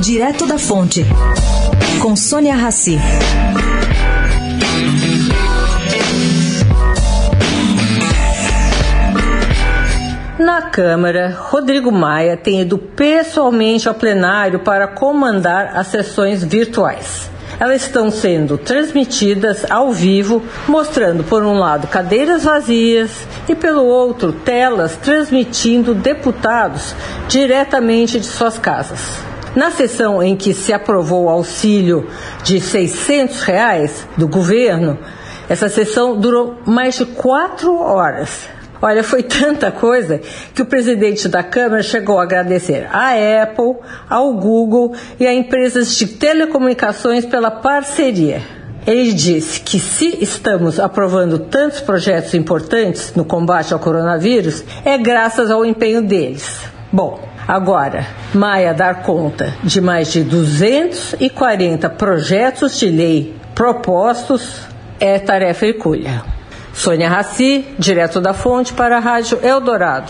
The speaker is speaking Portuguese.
Direto da Fonte, com Sônia Rassi. Na Câmara, Rodrigo Maia tem ido pessoalmente ao plenário para comandar as sessões virtuais. Elas estão sendo transmitidas ao vivo, mostrando, por um lado, cadeiras vazias e, pelo outro, telas transmitindo deputados diretamente de suas casas. Na sessão em que se aprovou o auxílio de 600 reais do governo, essa sessão durou mais de quatro horas. Olha, foi tanta coisa que o presidente da Câmara chegou a agradecer à Apple, ao Google e a empresas de telecomunicações pela parceria. Ele disse que se estamos aprovando tantos projetos importantes no combate ao coronavírus, é graças ao empenho deles. Bom, agora, Maia dar conta de mais de 240 projetos de lei propostos é tarefa hercúlea. Sônia Raci, direto da fonte para a Rádio Eldorado.